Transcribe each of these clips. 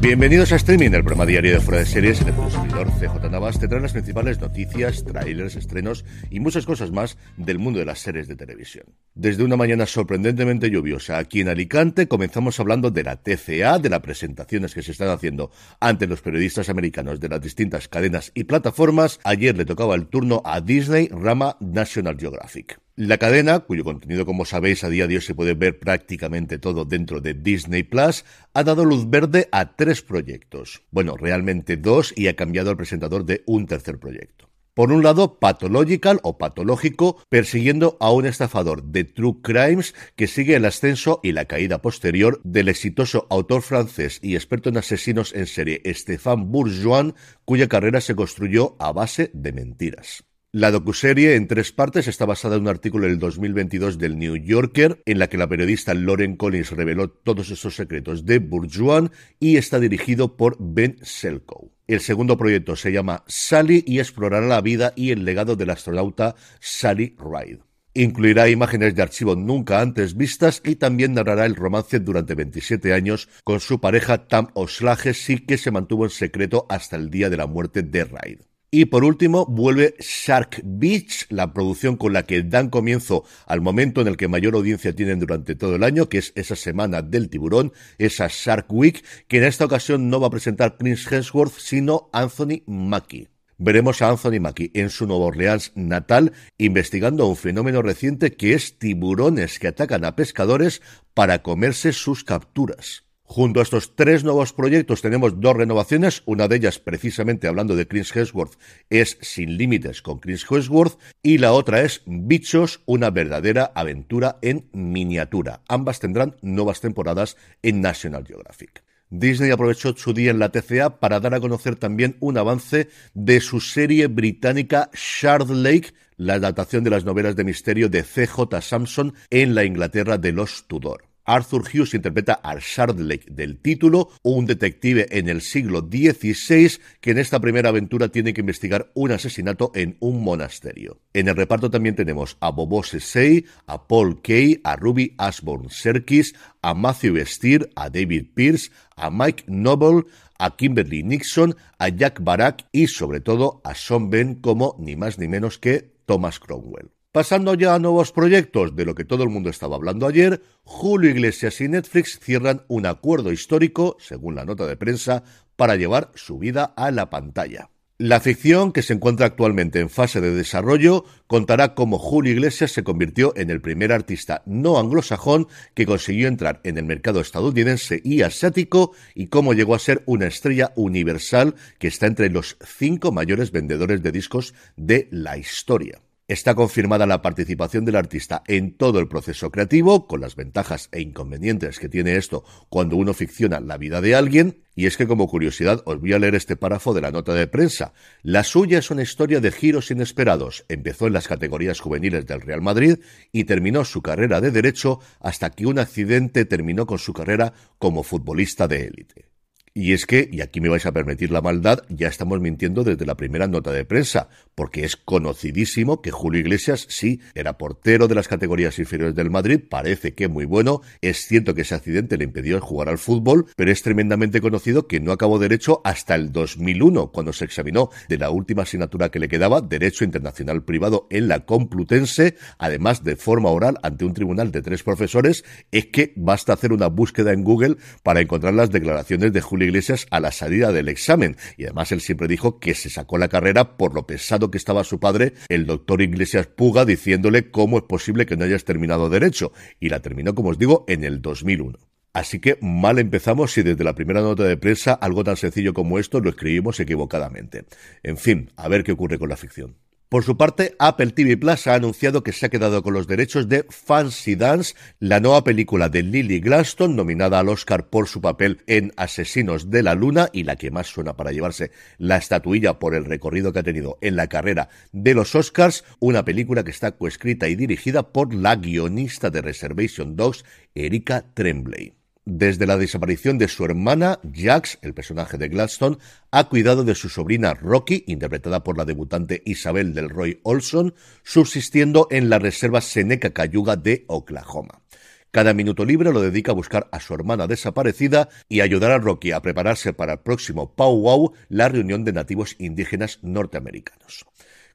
Bienvenidos a Streaming, el programa diario de Fuera de Series en el consumidor CJ Navas te trae las principales noticias, trailers, estrenos y muchas cosas más del mundo de las series de televisión. Desde una mañana sorprendentemente lluviosa aquí en Alicante comenzamos hablando de la TCA, de las presentaciones que se están haciendo ante los periodistas americanos de las distintas cadenas y plataformas. Ayer le tocaba el turno a Disney, rama National Geographic. La cadena, cuyo contenido, como sabéis, a día de hoy se puede ver prácticamente todo dentro de Disney Plus, ha dado luz verde a tres proyectos. Bueno, realmente dos y ha cambiado el presentador de un tercer proyecto. Por un lado, Pathological o Patológico, persiguiendo a un estafador de True Crimes que sigue el ascenso y la caída posterior del exitoso autor francés y experto en asesinos en serie Stéphane Bourgeois, cuya carrera se construyó a base de mentiras. La docuserie en tres partes está basada en un artículo del 2022 del New Yorker en la que la periodista Lauren Collins reveló todos estos secretos de Bourgeois y está dirigido por Ben Selkow. El segundo proyecto se llama Sally y explorará la vida y el legado del astronauta Sally Ride. Incluirá imágenes de archivo nunca antes vistas y también narrará el romance durante 27 años con su pareja Tam O'Slaughley que se mantuvo en secreto hasta el día de la muerte de Ride. Y por último, vuelve Shark Beach, la producción con la que dan comienzo al momento en el que mayor audiencia tienen durante todo el año, que es esa semana del tiburón, esa Shark Week, que en esta ocasión no va a presentar Chris Hemsworth, sino Anthony Mackie. Veremos a Anthony Mackie en su Nueva Orleans natal investigando un fenómeno reciente que es tiburones que atacan a pescadores para comerse sus capturas. Junto a estos tres nuevos proyectos tenemos dos renovaciones, una de ellas precisamente hablando de Chris Hemsworth es Sin Límites con Chris Hemsworth y la otra es Bichos, una verdadera aventura en miniatura. Ambas tendrán nuevas temporadas en National Geographic. Disney aprovechó su día en la TCA para dar a conocer también un avance de su serie británica Shard Lake, la adaptación de las novelas de misterio de CJ Sampson en la Inglaterra de los Tudor. Arthur Hughes interpreta a Shardlake del título, un detective en el siglo XVI que en esta primera aventura tiene que investigar un asesinato en un monasterio. En el reparto también tenemos a Bobo Sesay, a Paul Kay, a Ruby Ashbourne Serkis, a Matthew Steer, a David Pierce, a Mike Noble, a Kimberly Nixon, a Jack Barak y sobre todo a Sean Ben como ni más ni menos que Thomas Cromwell. Pasando ya a nuevos proyectos, de lo que todo el mundo estaba hablando ayer, Julio Iglesias y Netflix cierran un acuerdo histórico, según la nota de prensa, para llevar su vida a la pantalla. La ficción, que se encuentra actualmente en fase de desarrollo, contará cómo Julio Iglesias se convirtió en el primer artista no anglosajón que consiguió entrar en el mercado estadounidense y asiático y cómo llegó a ser una estrella universal que está entre los cinco mayores vendedores de discos de la historia. Está confirmada la participación del artista en todo el proceso creativo, con las ventajas e inconvenientes que tiene esto cuando uno ficciona la vida de alguien, y es que como curiosidad os voy a leer este párrafo de la nota de prensa. La suya es una historia de giros inesperados. Empezó en las categorías juveniles del Real Madrid y terminó su carrera de derecho hasta que un accidente terminó con su carrera como futbolista de élite. Y es que, y aquí me vais a permitir la maldad, ya estamos mintiendo desde la primera nota de prensa, porque es conocidísimo que Julio Iglesias sí era portero de las categorías inferiores del Madrid, parece que muy bueno, es cierto que ese accidente le impidió jugar al fútbol, pero es tremendamente conocido que no acabó derecho hasta el 2001, cuando se examinó de la última asignatura que le quedaba, Derecho Internacional Privado en la Complutense, además de forma oral ante un tribunal de tres profesores, es que basta hacer una búsqueda en Google para encontrar las declaraciones de Julio Iglesias a la salida del examen. Y además él siempre dijo que se sacó la carrera por lo pesado que estaba su padre, el doctor Iglesias Puga, diciéndole cómo es posible que no hayas terminado derecho. Y la terminó, como os digo, en el 2001. Así que mal empezamos si desde la primera nota de prensa algo tan sencillo como esto lo escribimos equivocadamente. En fin, a ver qué ocurre con la ficción. Por su parte, Apple TV Plus ha anunciado que se ha quedado con los derechos de Fancy Dance, la nueva película de Lily Glaston, nominada al Oscar por su papel en Asesinos de la Luna y la que más suena para llevarse la estatuilla por el recorrido que ha tenido en la carrera de los Oscars, una película que está coescrita y dirigida por la guionista de Reservation Dogs, Erika Tremblay. Desde la desaparición de su hermana, Jax, el personaje de Gladstone, ha cuidado de su sobrina Rocky, interpretada por la debutante Isabel del Roy Olson, subsistiendo en la reserva Seneca Cayuga de Oklahoma. Cada minuto libre lo dedica a buscar a su hermana desaparecida y ayudar a Rocky a prepararse para el próximo Pow Wow, la reunión de nativos indígenas norteamericanos.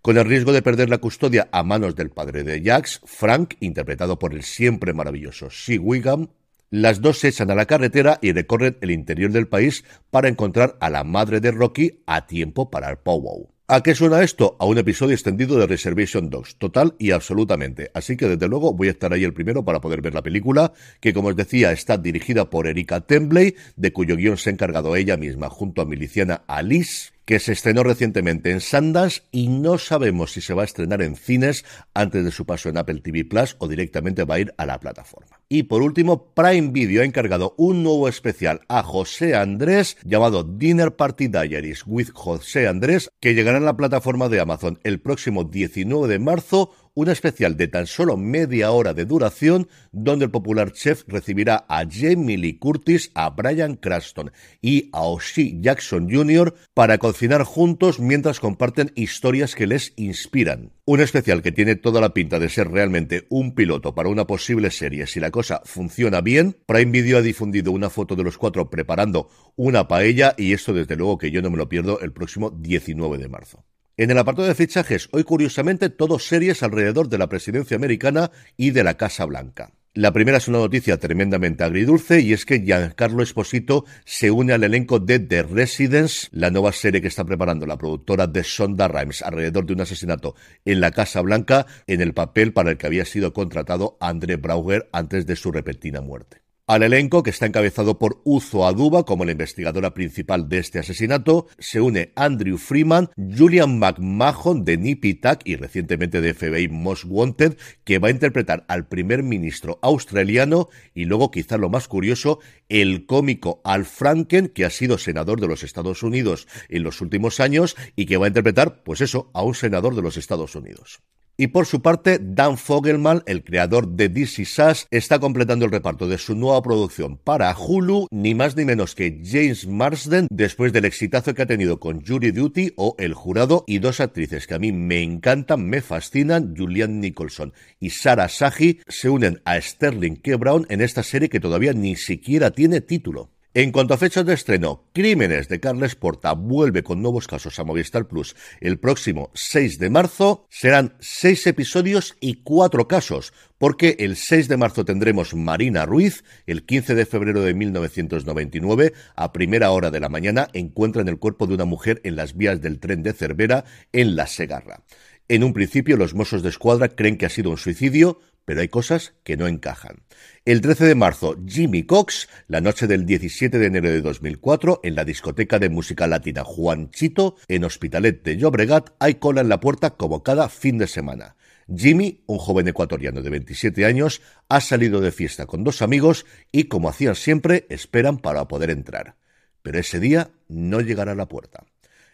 Con el riesgo de perder la custodia a manos del padre de Jax, Frank, interpretado por el siempre maravilloso Sea Wiggum, las dos se echan a la carretera y recorren el interior del país para encontrar a la madre de Rocky a tiempo para el powwow. ¿A qué suena esto? A un episodio extendido de Reservation Dogs, total y absolutamente. Así que desde luego voy a estar ahí el primero para poder ver la película, que como os decía está dirigida por Erika Tembley, de cuyo guion se ha encargado ella misma junto a miliciana Alice, que se estrenó recientemente en Sundance y no sabemos si se va a estrenar en cines antes de su paso en Apple TV Plus o directamente va a ir a la plataforma. Y por último, Prime Video ha encargado un nuevo especial a José Andrés llamado Dinner Party Diaries with José Andrés, que llegará a la plataforma de Amazon el próximo 19 de marzo un especial de tan solo media hora de duración donde el popular chef recibirá a Jamie Lee Curtis, a Brian Cranston y a O'Shea Jackson Jr. para cocinar juntos mientras comparten historias que les inspiran. Un especial que tiene toda la pinta de ser realmente un piloto para una posible serie si la cosa funciona bien. Prime Video ha difundido una foto de los cuatro preparando una paella y esto desde luego que yo no me lo pierdo el próximo 19 de marzo. En el apartado de fichajes, hoy curiosamente todos series alrededor de la presidencia americana y de la Casa Blanca. La primera es una noticia tremendamente agridulce y es que Giancarlo Esposito se une al elenco de The Residence, la nueva serie que está preparando la productora de Sonda Rhimes alrededor de un asesinato en la Casa Blanca en el papel para el que había sido contratado André Brauger antes de su repentina muerte. Al elenco, que está encabezado por Uzo Aduba como la investigadora principal de este asesinato, se une Andrew Freeman, Julian McMahon de Nippy y recientemente de FBI Most Wanted, que va a interpretar al primer ministro australiano y luego, quizá lo más curioso, el cómico Al Franken, que ha sido senador de los Estados Unidos en los últimos años y que va a interpretar, pues eso, a un senador de los Estados Unidos. Y por su parte, Dan Fogelman, el creador de DC Sass, está completando el reparto de su nueva producción para Hulu, ni más ni menos que James Marsden, después del exitazo que ha tenido con Jury Duty o El Jurado, y dos actrices que a mí me encantan, me fascinan, Julianne Nicholson y Sarah Sahi, se unen a Sterling K. Brown en esta serie que todavía ni siquiera tiene título. En cuanto a fechas de estreno, Crímenes de Carles Porta vuelve con nuevos casos a Movistar Plus el próximo 6 de marzo. Serán seis episodios y cuatro casos, porque el 6 de marzo tendremos Marina Ruiz, el 15 de febrero de 1999, a primera hora de la mañana, encuentran el cuerpo de una mujer en las vías del tren de Cervera, en La Segarra. En un principio, los mozos de escuadra creen que ha sido un suicidio, pero hay cosas que no encajan. El 13 de marzo, Jimmy Cox, la noche del 17 de enero de 2004, en la discoteca de música latina Juan Chito, en Hospitalet de Llobregat, hay cola en la puerta como cada fin de semana. Jimmy, un joven ecuatoriano de 27 años, ha salido de fiesta con dos amigos y, como hacían siempre, esperan para poder entrar. Pero ese día no llegará a la puerta.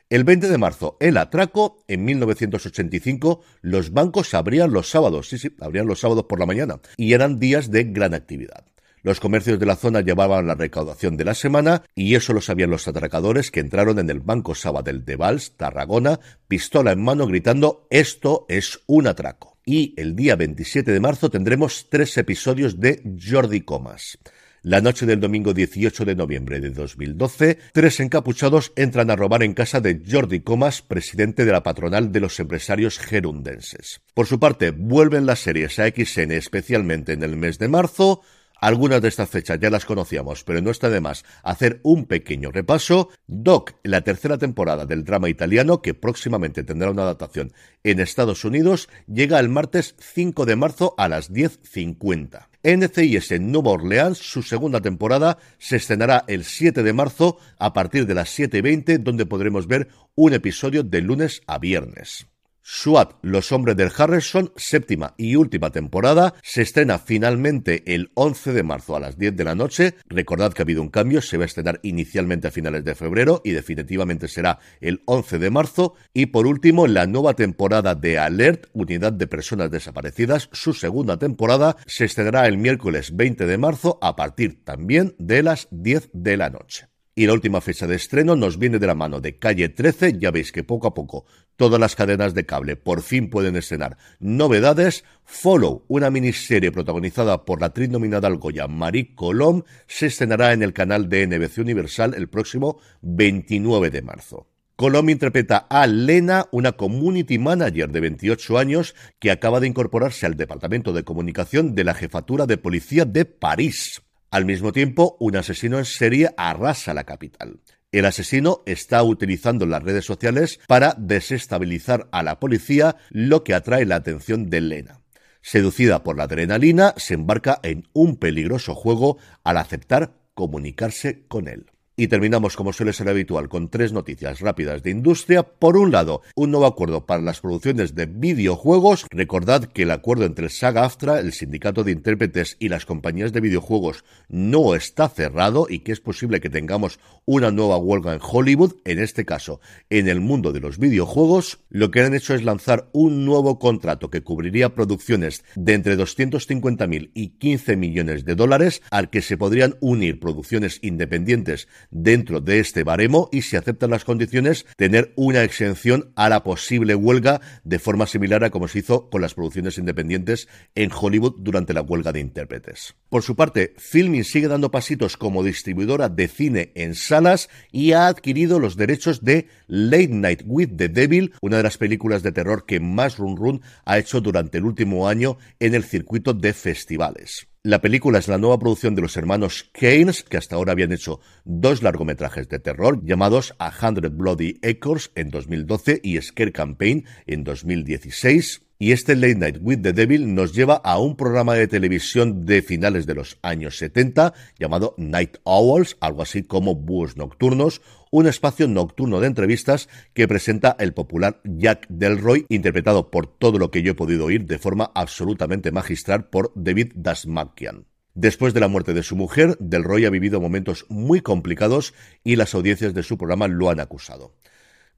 El 20 de marzo, el atraco, en 1985, los bancos abrían los sábados, sí, sí, abrían los sábados por la mañana, y eran días de gran actividad. Los comercios de la zona llevaban la recaudación de la semana y eso lo sabían los atracadores que entraron en el Banco Sabadell de Vals, Tarragona, pistola en mano gritando esto es un atraco. Y el día 27 de marzo tendremos tres episodios de Jordi Comas. La noche del domingo 18 de noviembre de 2012, tres encapuchados entran a robar en casa de Jordi Comas, presidente de la patronal de los empresarios gerundenses. Por su parte, vuelven las series a XN especialmente en el mes de marzo, Algunas de estas fechas ya las conocíamos, pero no está de más hacer un pequeño repaso. Doc, la tercera temporada del drama italiano, que próximamente tendrá una adaptación en Estados Unidos, llega el martes 5 de marzo a las 10.50. NCIS Nueva Orleans, su segunda temporada, se estrenará el 7 de marzo a partir de las 7.20, donde podremos ver un episodio de lunes a viernes. SWAT, Los Hombres del Harrison, séptima y última temporada, se estrena finalmente el 11 de marzo a las 10 de la noche. Recordad que ha habido un cambio, se va a estrenar inicialmente a finales de febrero y definitivamente será el 11 de marzo. Y por último, la nueva temporada de Alert, Unidad de Personas Desaparecidas, su segunda temporada, se estrenará el miércoles 20 de marzo a partir también de las 10 de la noche. Y la última fecha de estreno nos viene de la mano de Calle 13. Ya veis que poco a poco todas las cadenas de cable por fin pueden estrenar novedades. Follow, una miniserie protagonizada por la actriz nominada al Goya Marie Colom, se estrenará en el canal de NBC Universal el próximo 29 de marzo. Colom interpreta a Lena, una community manager de 28 años que acaba de incorporarse al Departamento de Comunicación de la Jefatura de Policía de París. Al mismo tiempo, un asesino en serie arrasa la capital. El asesino está utilizando las redes sociales para desestabilizar a la policía, lo que atrae la atención de Lena. Seducida por la adrenalina, se embarca en un peligroso juego al aceptar comunicarse con él. Y terminamos, como suele ser habitual, con tres noticias rápidas de industria. Por un lado, un nuevo acuerdo para las producciones de videojuegos. Recordad que el acuerdo entre el SAG-AFTRA, el sindicato de intérpretes y las compañías de videojuegos no está cerrado y que es posible que tengamos una nueva huelga en Hollywood, en este caso en el mundo de los videojuegos. Lo que han hecho es lanzar un nuevo contrato que cubriría producciones de entre 250.000 y 15 millones de dólares, al que se podrían unir producciones independientes dentro de este baremo y si aceptan las condiciones tener una exención a la posible huelga de forma similar a como se hizo con las producciones independientes en Hollywood durante la huelga de intérpretes. Por su parte, Filming sigue dando pasitos como distribuidora de cine en salas y ha adquirido los derechos de Late Night with the Devil, una de las películas de terror que más run run ha hecho durante el último año en el circuito de festivales. La película es la nueva producción de los hermanos Keynes, que hasta ahora habían hecho dos largometrajes de terror llamados A Hundred Bloody Acres en 2012 y Scare Campaign en 2016. Y este Late Night with the Devil nos lleva a un programa de televisión de finales de los años 70 llamado Night Owls, algo así como Búhos Nocturnos, un espacio nocturno de entrevistas que presenta el popular Jack Delroy, interpretado por todo lo que yo he podido oír de forma absolutamente magistral por David Dasmakian. Después de la muerte de su mujer, Delroy ha vivido momentos muy complicados y las audiencias de su programa lo han acusado.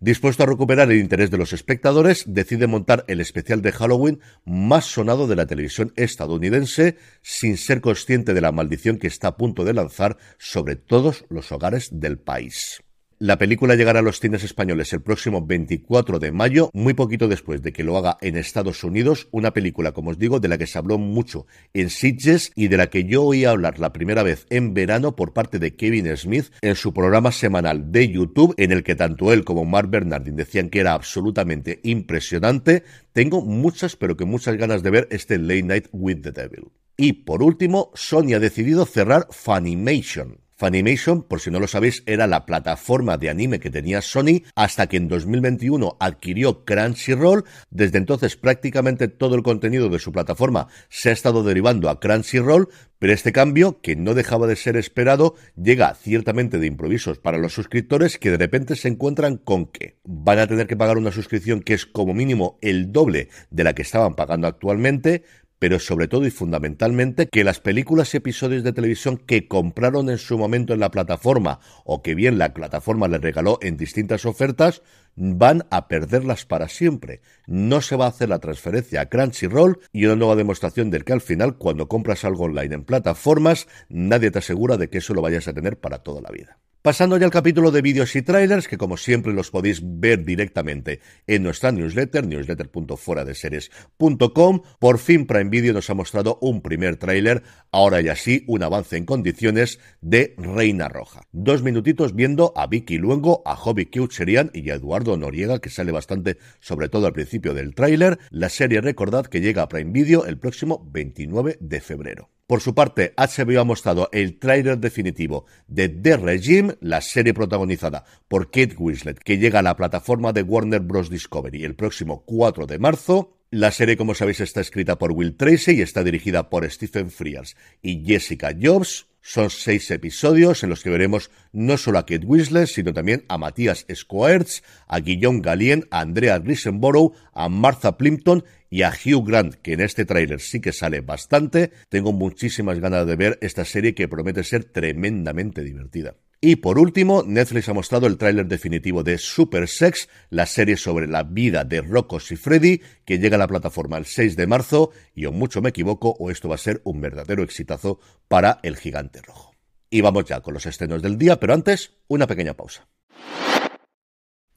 Dispuesto a recuperar el interés de los espectadores, decide montar el especial de Halloween más sonado de la televisión estadounidense, sin ser consciente de la maldición que está a punto de lanzar sobre todos los hogares del país. La película llegará a los cines españoles el próximo 24 de mayo, muy poquito después de que lo haga en Estados Unidos, una película, como os digo, de la que se habló mucho en Sitges y de la que yo oí hablar la primera vez en verano por parte de Kevin Smith en su programa semanal de YouTube, en el que tanto él como Mark Bernardin decían que era absolutamente impresionante. Tengo muchas, pero que muchas ganas de ver este Late Night with the Devil. Y por último, Sony ha decidido cerrar Funimation. Funimation, por si no lo sabéis, era la plataforma de anime que tenía Sony hasta que en 2021 adquirió Crunchyroll. Desde entonces prácticamente todo el contenido de su plataforma se ha estado derivando a Crunchyroll, pero este cambio, que no dejaba de ser esperado, llega ciertamente de improvisos para los suscriptores que de repente se encuentran con que van a tener que pagar una suscripción que es como mínimo el doble de la que estaban pagando actualmente, pero sobre todo y fundamentalmente que las películas y episodios de televisión que compraron en su momento en la plataforma o que bien la plataforma les regaló en distintas ofertas van a perderlas para siempre. No se va a hacer la transferencia a Crunchyroll y una nueva demostración del que al final cuando compras algo online en plataformas nadie te asegura de que eso lo vayas a tener para toda la vida. Pasando ya al capítulo de vídeos y trailers, que como siempre los podéis ver directamente en nuestra newsletter, newsletter.fueradeseries.com. Por fin Prime Video nos ha mostrado un primer tráiler, ahora ya sí, un avance en condiciones de Reina Roja. Dos minutitos viendo a Vicky Luengo, a Hobby Keucherian y a Eduardo Noriega, que sale bastante, sobre todo al principio del tráiler. La serie recordad que llega a Prime Video el próximo 29 de febrero. Por su parte, HBO ha mostrado el tráiler definitivo de The Regime, la serie protagonizada por Kate Winslet, que llega a la plataforma de Warner Bros. Discovery el próximo 4 de marzo. La serie, como sabéis, está escrita por Will Tracy y está dirigida por Stephen Frears y Jessica Jobs. Son seis episodios en los que veremos no solo a Kate Winslet, sino también a Matías Squares, a Guillaume Galien, a Andrea Risenborough, a Martha Plimpton y a Hugh Grant, que en este tráiler sí que sale bastante. Tengo muchísimas ganas de ver esta serie que promete ser tremendamente divertida. Y por último, Netflix ha mostrado el tráiler definitivo de Super Sex, la serie sobre la vida de Rocco y Freddy, que llega a la plataforma el 6 de marzo, y o mucho me equivoco, o esto va a ser un verdadero exitazo para el gigante rojo. Y vamos ya con los estrenos del día, pero antes, una pequeña pausa.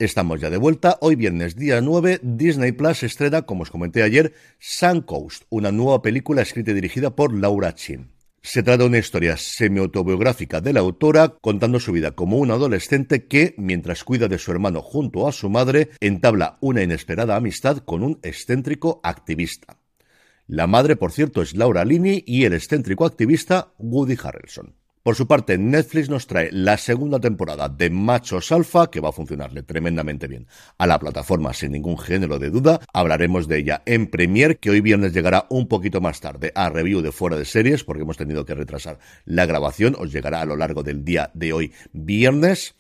Estamos ya de vuelta. Hoy viernes día 9, Disney Plus estrena, como os comenté ayer, Sun Coast, una nueva película escrita y dirigida por Laura Chin. Se trata de una historia semi-autobiográfica de la autora contando su vida como un adolescente que, mientras cuida de su hermano junto a su madre, entabla una inesperada amistad con un excéntrico activista. La madre, por cierto, es Laura Linney y el excéntrico activista Woody Harrelson. Por su parte, Netflix nos trae la segunda temporada de Machos Alfa, que va a funcionarle tremendamente bien a la plataforma sin ningún género de duda. Hablaremos de ella en Premiere, que hoy viernes llegará un poquito más tarde a review de fuera de series, porque hemos tenido que retrasar la grabación. Os llegará a lo largo del día de hoy viernes.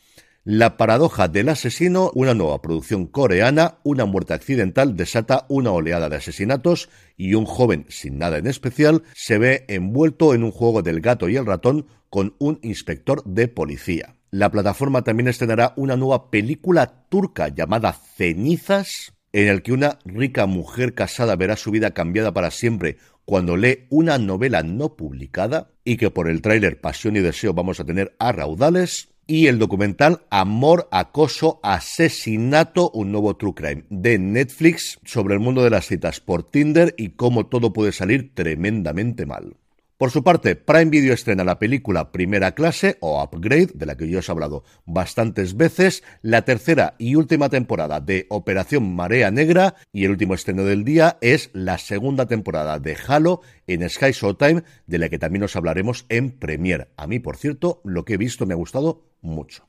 La paradoja del asesino, una nueva producción coreana, una muerte accidental desata una oleada de asesinatos y un joven sin nada en especial se ve envuelto en un juego del gato y el ratón con un inspector de policía. La plataforma también estrenará una nueva película turca llamada Cenizas, en el que una rica mujer casada verá su vida cambiada para siempre cuando lee una novela no publicada y que por el tráiler Pasión y Deseo vamos a tener a raudales y el documental Amor, Acoso, Asesinato, un nuevo True Crime de Netflix sobre el mundo de las citas por Tinder y cómo todo puede salir tremendamente mal. Por su parte, Prime Video estrena la película Primera Clase o Upgrade, de la que yo os he hablado bastantes veces, la tercera y última temporada de Operación Marea Negra y el último estreno del día es la segunda temporada de Halo en Sky Showtime, de la que también os hablaremos en Premiere. A mí, por cierto, lo que he visto me ha gustado mucho.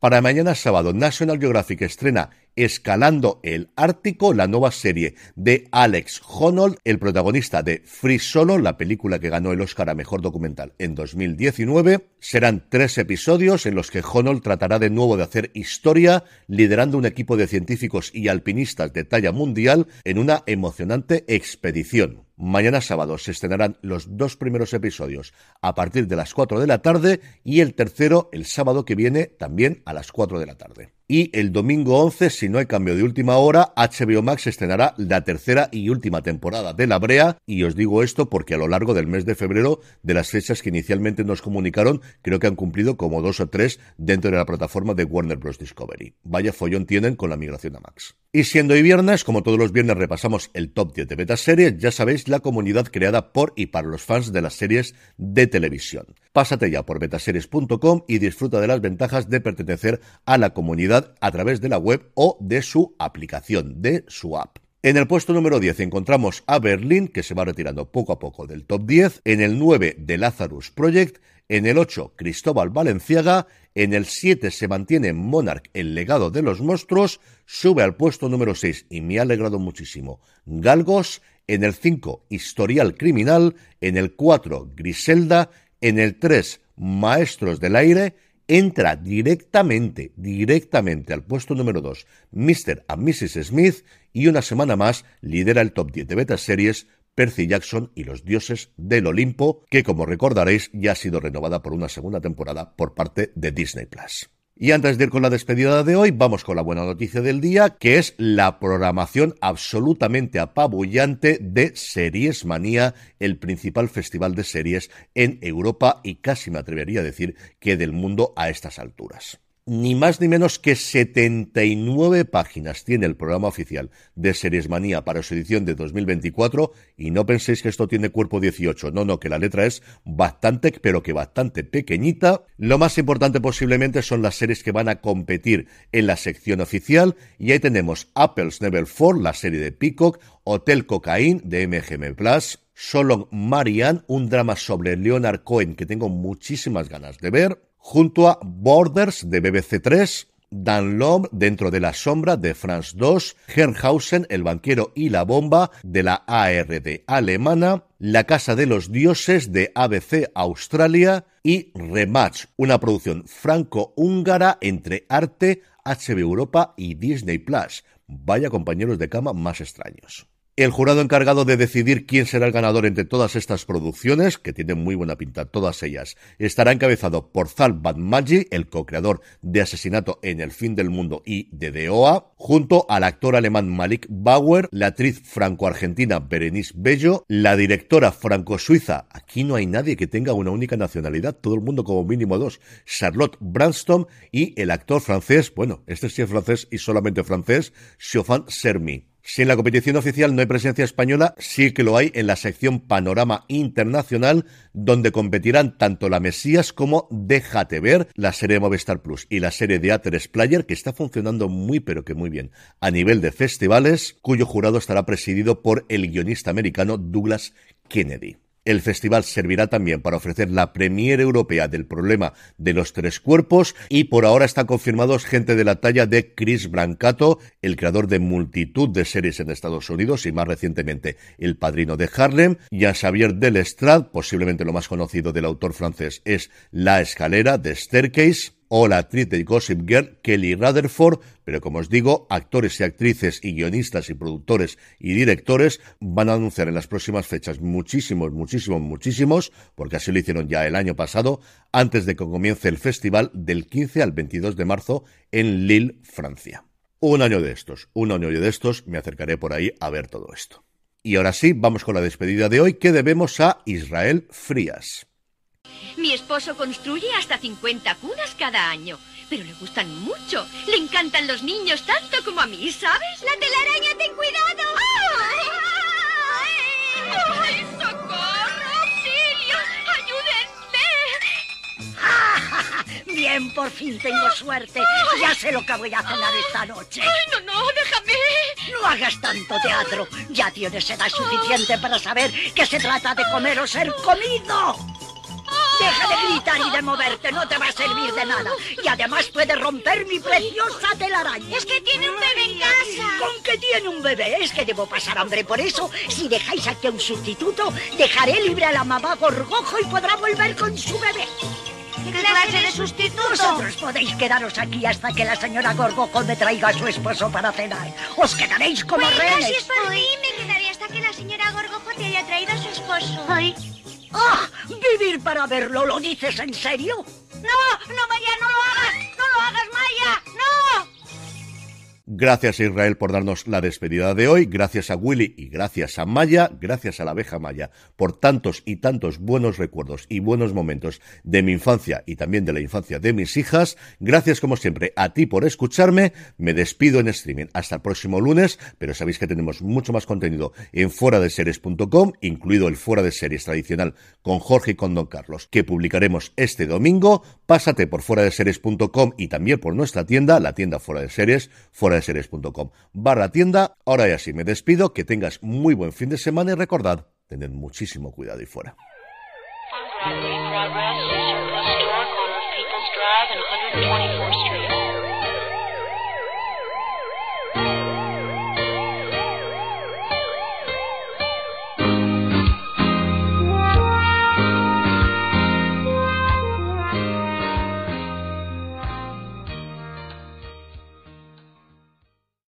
Para mañana sábado, National Geographic estrena Escalando el Ártico, la nueva serie de Alex Honnold, el protagonista de Free Solo, la película que ganó el Oscar a Mejor Documental en 2019. Serán tres episodios en los que Honnold tratará de nuevo de hacer historia, liderando un equipo de científicos y alpinistas de talla mundial en una emocionante expedición. Mañana sábado se estrenarán los dos primeros episodios a partir de las 4 de la tarde y el tercero el sábado que viene también a las 4 de la tarde. Y el domingo 11, si no hay cambio de última hora, HBO Max estrenará la tercera y última temporada de La Brea. Y os digo esto porque a lo largo del mes de febrero, de las fechas que inicialmente nos comunicaron, creo que han cumplido como dos o tres dentro de la plataforma de Warner Bros. Discovery. Vaya follón tienen con la migración a Max. Y siendo hoy viernes, como todos los viernes repasamos el top 10 de beta series, ya sabéis la comunidad creada por y para los fans de las series de televisión. Pásate ya por betaseries.com y disfruta de las ventajas de pertenecer a la comunidad a través de la web o de su aplicación, de su app. En el puesto número 10 encontramos a Berlín, que se va retirando poco a poco del top 10. En el 9, The Lazarus Project. En el 8, Cristóbal Valenciaga. En el 7 se mantiene Monarch, el legado de los monstruos. Sube al puesto número 6 y me ha alegrado muchísimo. Galgos. En el 5, Historial Criminal. En el 4, Griselda. En el 3, Maestros del Aire. Entra directamente, directamente al puesto número 2, Mr. and Mrs. Smith. Y una semana más lidera el top 10 de beta series Percy Jackson y los dioses del Olimpo, que como recordaréis ya ha sido renovada por una segunda temporada por parte de Disney Plus. Y antes de ir con la despedida de hoy, vamos con la buena noticia del día, que es la programación absolutamente apabullante de Series Manía, el principal festival de series en Europa y casi me atrevería a decir que del mundo a estas alturas ni más ni menos que 79 páginas tiene el programa oficial de Series Manía para su edición de 2024 y no penséis que esto tiene cuerpo 18, no, no, que la letra es bastante, pero que bastante pequeñita. Lo más importante posiblemente son las series que van a competir en la sección oficial y ahí tenemos Apple's Never Fall, la serie de Peacock, Hotel Cocaine de MGM Plus, Solo Marianne, un drama sobre Leonard Cohen que tengo muchísimas ganas de ver, junto a Borders de BBC 3, Dan Lom dentro de la sombra de France 2, Herrhausen, el banquero y la bomba de la ARD alemana, La Casa de los Dioses de ABC Australia y Rematch, una producción franco-húngara entre arte, HB Europa y Disney Plus. Vaya compañeros de cama más extraños. El jurado encargado de decidir quién será el ganador entre todas estas producciones, que tienen muy buena pinta todas ellas, estará encabezado por Zal Badmagi, el co-creador de Asesinato en el Fin del Mundo y de DOA, junto al actor alemán Malik Bauer, la actriz franco-argentina Berenice Bello, la directora franco-suiza, aquí no hay nadie que tenga una única nacionalidad, todo el mundo como mínimo dos, Charlotte Branston y el actor francés, bueno, este sí es francés y solamente francés, Chauffin Sermi. Si en la competición oficial no hay presencia española, sí que lo hay en la sección Panorama Internacional, donde competirán tanto la Mesías como Déjate ver, la serie de Movistar Plus y la serie de A3 Player, que está funcionando muy pero que muy bien a nivel de festivales, cuyo jurado estará presidido por el guionista americano Douglas Kennedy. El festival servirá también para ofrecer la premiere europea del problema de los tres cuerpos y por ahora están confirmados gente de la talla de Chris Brancato, el creador de multitud de series en Estados Unidos y más recientemente El Padrino de Harlem, y a Xavier Delestrade, posiblemente lo más conocido del autor francés es La Escalera de Staircase, o la actriz de Gossip Girl, Kelly Rutherford, pero como os digo, actores y actrices y guionistas y productores y directores van a anunciar en las próximas fechas muchísimos, muchísimos, muchísimos, porque así lo hicieron ya el año pasado, antes de que comience el festival del 15 al 22 de marzo en Lille, Francia. Un año de estos, un año de estos, me acercaré por ahí a ver todo esto. Y ahora sí, vamos con la despedida de hoy que debemos a Israel Frías. Mi esposo construye hasta 50 cunas cada año, pero le gustan mucho. Le encantan los niños tanto como a mí, ¿sabes? La telaraña, ten cuidado. ¡Ay, socorro! ¡Auxilio! ¡Ayúdenme! Bien, por fin tengo suerte. Ya sé lo que voy a cenar esta noche. ¡Ay, no, no! ¡Déjame! No hagas tanto teatro. Ya tienes edad suficiente para saber que se trata de comer o ser comido. Deja de gritar y de moverte, no te va a servir de nada. Y además puede romper mi preciosa telaraña. Es que tiene un bebé en casa. ¿Con que tiene un bebé? Es que debo pasar hambre por eso. Si dejáis aquí a un sustituto, dejaré libre a la mamá gorgojo y podrá volver con su bebé. ¿Qué clase de sustituto? Vosotros podéis quedaros aquí hasta que la señora Gorgojo me traiga a su esposo para cenar. Os quedaréis como Bueno, rehenes. si es por mí, me quedaré hasta que la señora Gorgojo te haya traído a su esposo. Ay. ¡Ah! ¿Vivir para verlo? ¿Lo dices en serio? No, no, Maya, no lo hagas. No lo hagas, Maya. No. Gracias a Israel por darnos la despedida de hoy, gracias a Willy y gracias a Maya, gracias a la abeja Maya por tantos y tantos buenos recuerdos y buenos momentos de mi infancia y también de la infancia de mis hijas. Gracias como siempre a ti por escucharme. Me despido en streaming hasta el próximo lunes, pero sabéis que tenemos mucho más contenido en fuera de series.com, incluido el fuera de series tradicional con Jorge y con Don Carlos, que publicaremos este domingo. Pásate por fuera de series.com y también por nuestra tienda, la tienda fuera de series, de series.com barra tienda. Ahora ya sí me despido, que tengas muy buen fin de semana y recordad, tened muchísimo cuidado y fuera.